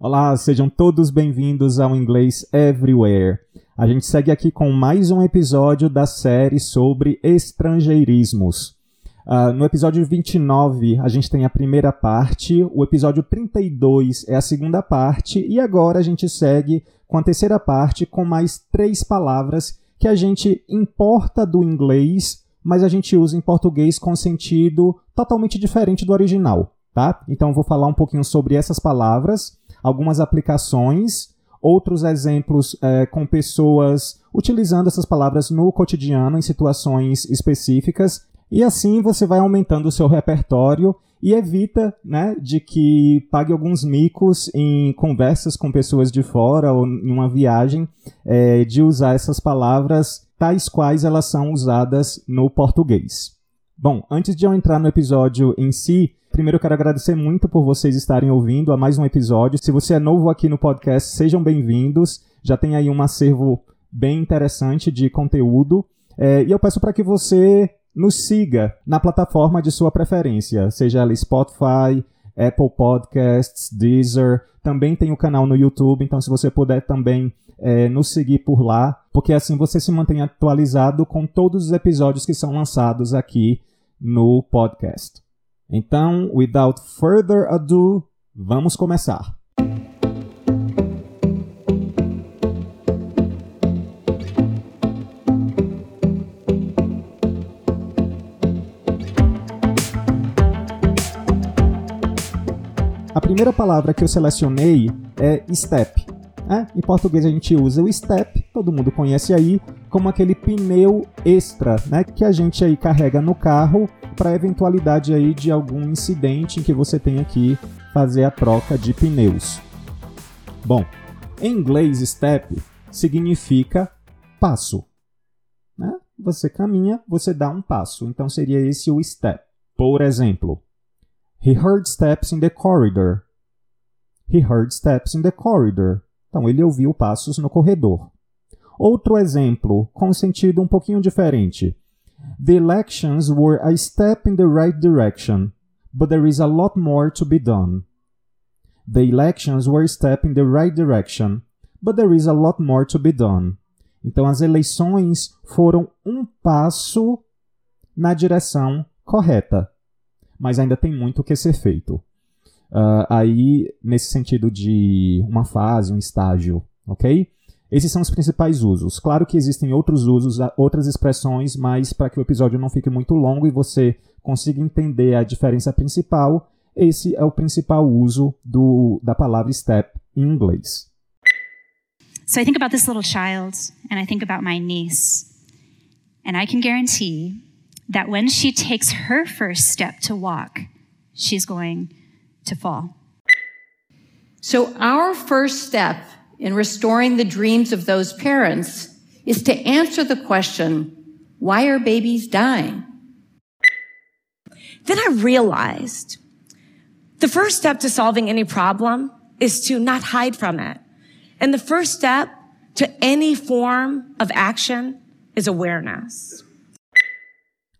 Olá, sejam todos bem-vindos ao Inglês Everywhere. A gente segue aqui com mais um episódio da série sobre estrangeirismos. Uh, no episódio 29, a gente tem a primeira parte, o episódio 32 é a segunda parte, e agora a gente segue com a terceira parte com mais três palavras que a gente importa do inglês, mas a gente usa em português com sentido totalmente diferente do original, tá? Então eu vou falar um pouquinho sobre essas palavras algumas aplicações, outros exemplos é, com pessoas utilizando essas palavras no cotidiano, em situações específicas, e assim você vai aumentando o seu repertório e evita né, de que pague alguns micos em conversas com pessoas de fora ou em uma viagem é, de usar essas palavras tais quais elas são usadas no português. Bom, antes de eu entrar no episódio em si, primeiro eu quero agradecer muito por vocês estarem ouvindo a mais um episódio. Se você é novo aqui no podcast, sejam bem-vindos. Já tem aí um acervo bem interessante de conteúdo. É, e eu peço para que você nos siga na plataforma de sua preferência, seja ela Spotify, Apple Podcasts, Deezer. Também tem o canal no YouTube, então se você puder também é, nos seguir por lá, porque assim você se mantém atualizado com todos os episódios que são lançados aqui no podcast. Então, without further ado, vamos começar. A primeira palavra que eu selecionei é step. É, em português a gente usa o step, todo mundo conhece aí, como aquele pneu extra, né, que a gente aí carrega no carro para eventualidade aí de algum incidente em que você tenha que fazer a troca de pneus. Bom, em inglês step significa passo. Né? Você caminha, você dá um passo. Então seria esse o step. Por exemplo, he heard steps in the corridor. He heard steps in the corridor. Então, ele ouviu passos no corredor. Outro exemplo, com sentido um pouquinho diferente. The elections were a step in the right direction, but there is a lot more to be done. The elections were a step in the right direction, but there is a lot more to be done. Então, as eleições foram um passo na direção correta, mas ainda tem muito que ser feito. Uh, aí, nesse sentido de uma fase, um estágio, ok? Esses são os principais usos. Claro que existem outros usos, outras expressões, mas para que o episódio não fique muito longo e você consiga entender a diferença principal, esse é o principal uso do, da palavra step em inglês. So I think about this little child and I think about my niece. And I can guarantee that when she takes her first step to walk, she's going to fall. So, our first step in restoring the dreams of those parents is to answer the question why are babies dying? Then I realized the first step to solving any problem is to not hide from it. And the first step to any form of action is awareness.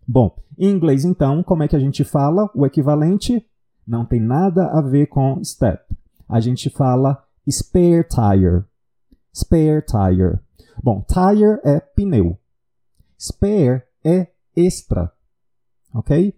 Bom, em inglês então, como é que a gente fala? O equivalente não tem nada a ver com step. A gente fala spare tire. Spare tire. Bom, tire é pneu. Spare é extra. Ok?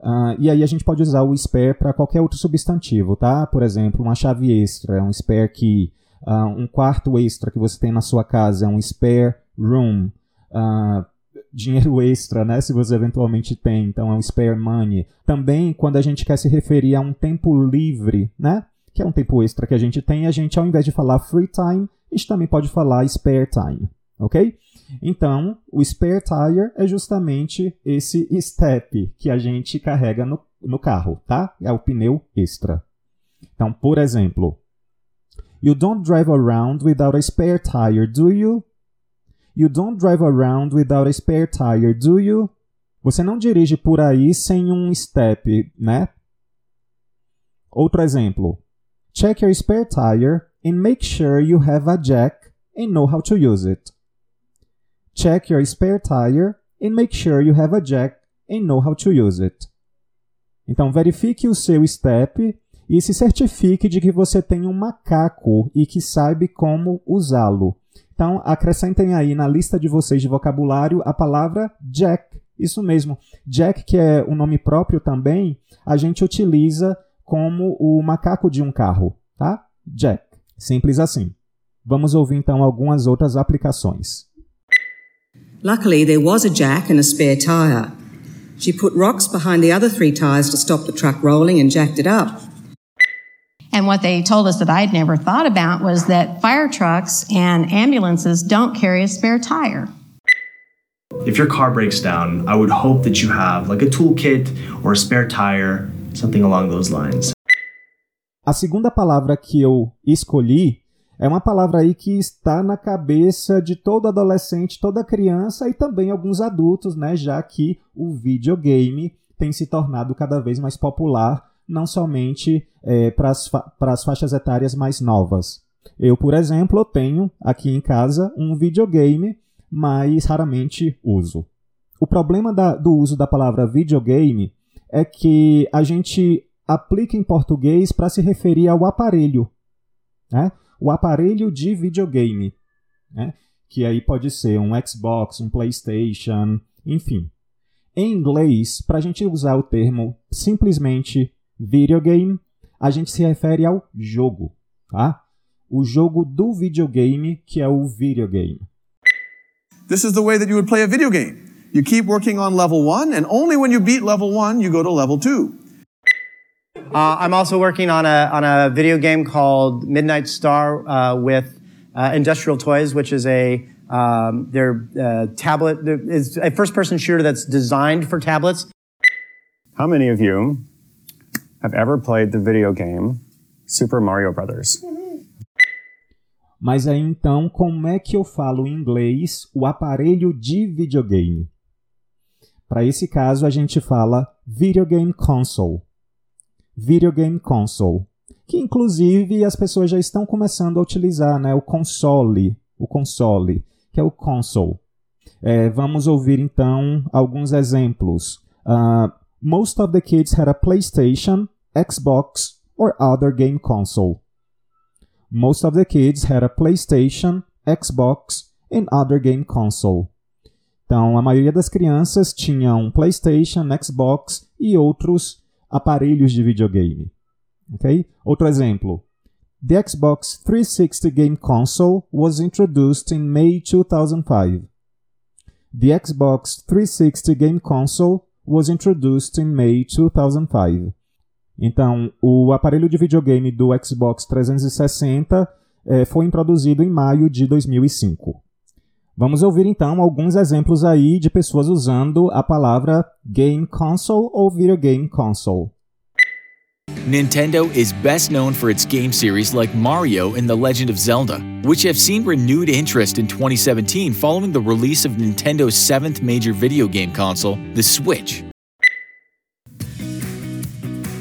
Uh, e aí a gente pode usar o spare para qualquer outro substantivo, tá? Por exemplo, uma chave extra é um spare key. Uh, um quarto extra que você tem na sua casa é um spare room. Uh, dinheiro extra, né? Se você eventualmente tem, então é um spare money. Também quando a gente quer se referir a um tempo livre, né? Que é um tempo extra que a gente tem, a gente ao invés de falar free time, a gente também pode falar spare time, ok? Então, o spare tire é justamente esse step que a gente carrega no, no carro, tá? É o pneu extra. Então, por exemplo, You don't drive around without a spare tire, do you? You don't drive around without a spare tire, do you? Você não dirige por aí sem um step, né? Outro exemplo. Check your spare tire and make sure you have a jack and know how to use it. Check your spare tire and make sure you have a jack and know how to use it. Então, verifique o seu step e se certifique de que você tem um macaco e que sabe como usá-lo. Então, acrescentem aí na lista de vocês de vocabulário a palavra jack. Isso mesmo. Jack, que é um nome próprio também, a gente utiliza como o macaco de um carro, tá? Jack. Simples assim. Vamos ouvir então algumas outras aplicações. Luckily, there was a jack and a spare tyre. She put rocks behind the other three tyres to stop the truck rolling and jacked it up. And what they told us that I'd never thought about was that fire trucks and ambulances don't carry a spare tire. If your car breaks down, I would hope that you have like a toolkit or a spare tire, something along those lines. A segunda palavra que eu escolhi é uma palavra aí que está na cabeça de todo adolescente, toda criança e também alguns adultos, né, já que o videogame tem se tornado cada vez mais popular, não somente é, para as fa faixas etárias mais novas. Eu, por exemplo, tenho aqui em casa um videogame mas raramente uso. O problema da, do uso da palavra videogame é que a gente aplica em português para se referir ao aparelho, né? o aparelho de videogame, né? que aí pode ser um Xbox, um PlayStation, enfim. Em inglês, para a gente usar o termo simplesmente videogame, a gente se refere ao jogo, tá? O jogo do videogame, que é o videogame. This is the way that you would play a video game. You keep working on level one, and only when you beat level one, you go to level two. Uh, I'm also working on a, on a video game called Midnight Star uh, with uh, Industrial Toys, which is a um, their uh, tablet is a first-person shooter that's designed for tablets. How many of you have ever played the video game Super Mario Brothers? Mas aí então, como é que eu falo em inglês o aparelho de videogame? Para esse caso, a gente fala video game console. Video game console. Que inclusive as pessoas já estão começando a utilizar, né? O console. O console, que é o console. É, vamos ouvir então alguns exemplos. Uh, most of the kids had a PlayStation, Xbox, or other game console. Most of the kids had a PlayStation, Xbox and other game console. Então, a maioria das crianças tinham PlayStation, Xbox e outros aparelhos de videogame. Okay? Outro exemplo. The Xbox 360 game console was introduced in May 2005. The Xbox 360 game console was introduced in May 2005. Então, o aparelho de videogame do Xbox 360 é, foi introduzido em maio de 2005. Vamos ouvir então alguns exemplos aí de pessoas usando a palavra game console ou video game console. Nintendo is best known for its game series like Mario and The Legend of Zelda, which have seen renewed interest in 2017 following the release of Nintendo's seventh major video game console, the Switch.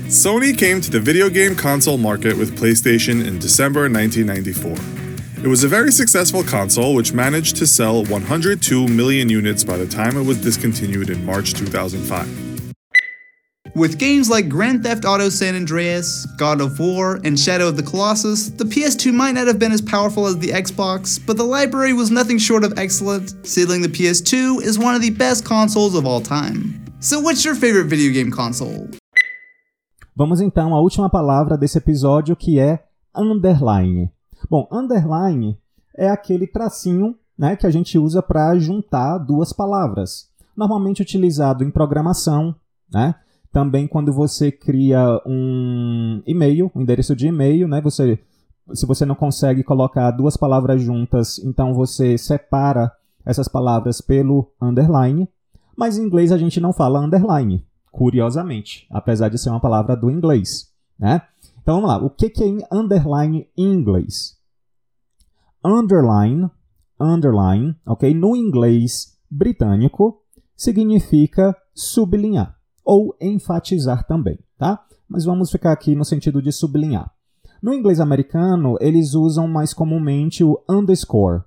Sony came to the video game console market with PlayStation in December 1994. It was a very successful console which managed to sell 102 million units by the time it was discontinued in March 2005. With games like Grand Theft Auto San Andreas, God of War, and Shadow of the Colossus, the PS2 might not have been as powerful as the Xbox, but the library was nothing short of excellent, sealing the PS2 as one of the best consoles of all time. So, what's your favorite video game console? Vamos então à última palavra desse episódio que é underline. Bom, underline é aquele tracinho né, que a gente usa para juntar duas palavras. Normalmente utilizado em programação, né? Também quando você cria um e-mail, um endereço de e-mail, né? Você, se você não consegue colocar duas palavras juntas, então você separa essas palavras pelo underline. Mas em inglês a gente não fala underline curiosamente, apesar de ser uma palavra do inglês, né? Então vamos lá, o que, é underline em inglês? Underline, underline, ok? No inglês britânico, significa sublinhar ou enfatizar também, tá? Mas vamos ficar aqui no sentido de sublinhar. No inglês americano, eles usam mais comumente o underscore,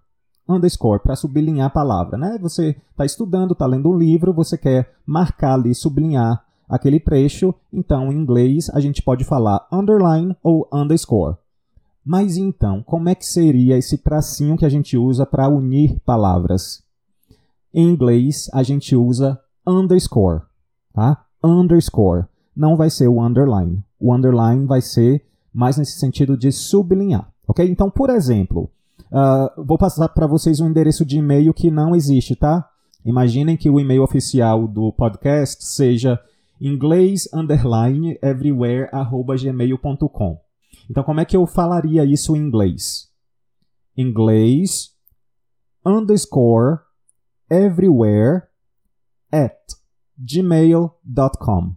underscore para sublinhar a palavra, né? Você está estudando, está lendo um livro, você quer marcar ali, sublinhar aquele trecho, então em inglês a gente pode falar underline ou underscore. Mas então, como é que seria esse tracinho que a gente usa para unir palavras? Em inglês, a gente usa underscore, tá? Underscore. Não vai ser o underline. O underline vai ser mais nesse sentido de sublinhar, ok? Então, por exemplo, uh, vou passar para vocês um endereço de e-mail que não existe, tá? Imaginem que o e-mail oficial do podcast seja inglês underline everywhere gmail.com. Então, como é que eu falaria isso em inglês? Inglês underscore everywhere at gmail.com.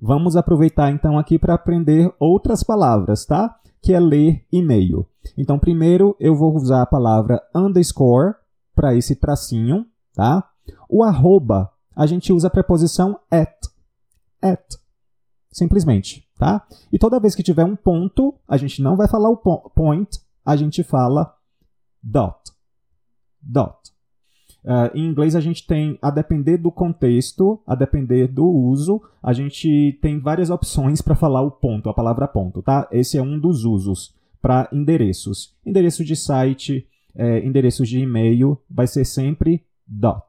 Vamos aproveitar então aqui para aprender outras palavras, tá? Que é ler e-mail. Então, primeiro eu vou usar a palavra underscore para esse tracinho, tá? O arroba, a gente usa a preposição at. At. Simplesmente, tá? E toda vez que tiver um ponto, a gente não vai falar o point, a gente fala dot. Dot. Uh, em inglês a gente tem, a depender do contexto, a depender do uso, a gente tem várias opções para falar o ponto, a palavra ponto, tá? Esse é um dos usos para endereços. Endereço de site, é, endereços de e-mail, vai ser sempre dot,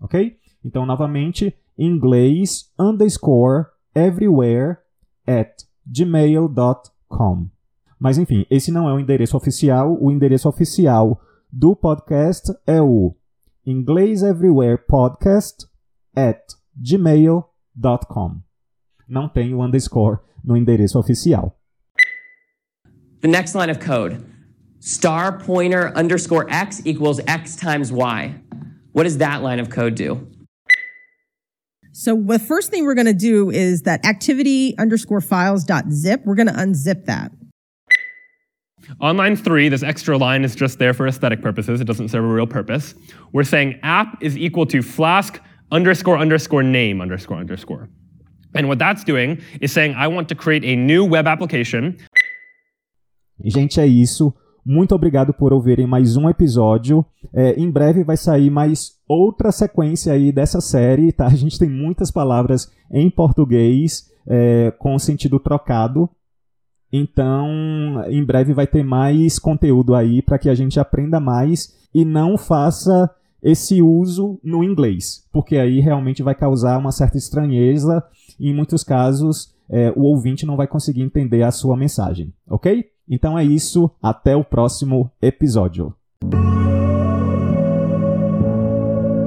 ok? Então, novamente, inglês underscore everywhere at gmail.com. Mas enfim, esse não é o endereço oficial. O endereço oficial do podcast é o Inglês Everywhere Podcast at gmail.com. Não tem o underscore no endereço oficial. The next line of code star pointer underscore x equals x times y. What does that line of code do? So the first thing we're going to do is that activity underscore files dot zip. We're going to unzip that. On line three, this extra line is just there for aesthetic purposes. It doesn't serve a real purpose. We're saying app is equal to flask underscore underscore name underscore underscore. And what that's doing is saying I want to create a new web application. Gente, é isso. Muito obrigado por ouvirem mais um episódio. É, em breve vai sair mais outra sequência aí dessa série, tá? A gente tem muitas palavras em português é, com sentido trocado. Então, em breve vai ter mais conteúdo aí para que a gente aprenda mais e não faça esse uso no inglês, porque aí realmente vai causar uma certa estranheza e em muitos casos é, o ouvinte não vai conseguir entender a sua mensagem, ok? Então é isso, até o próximo episódio.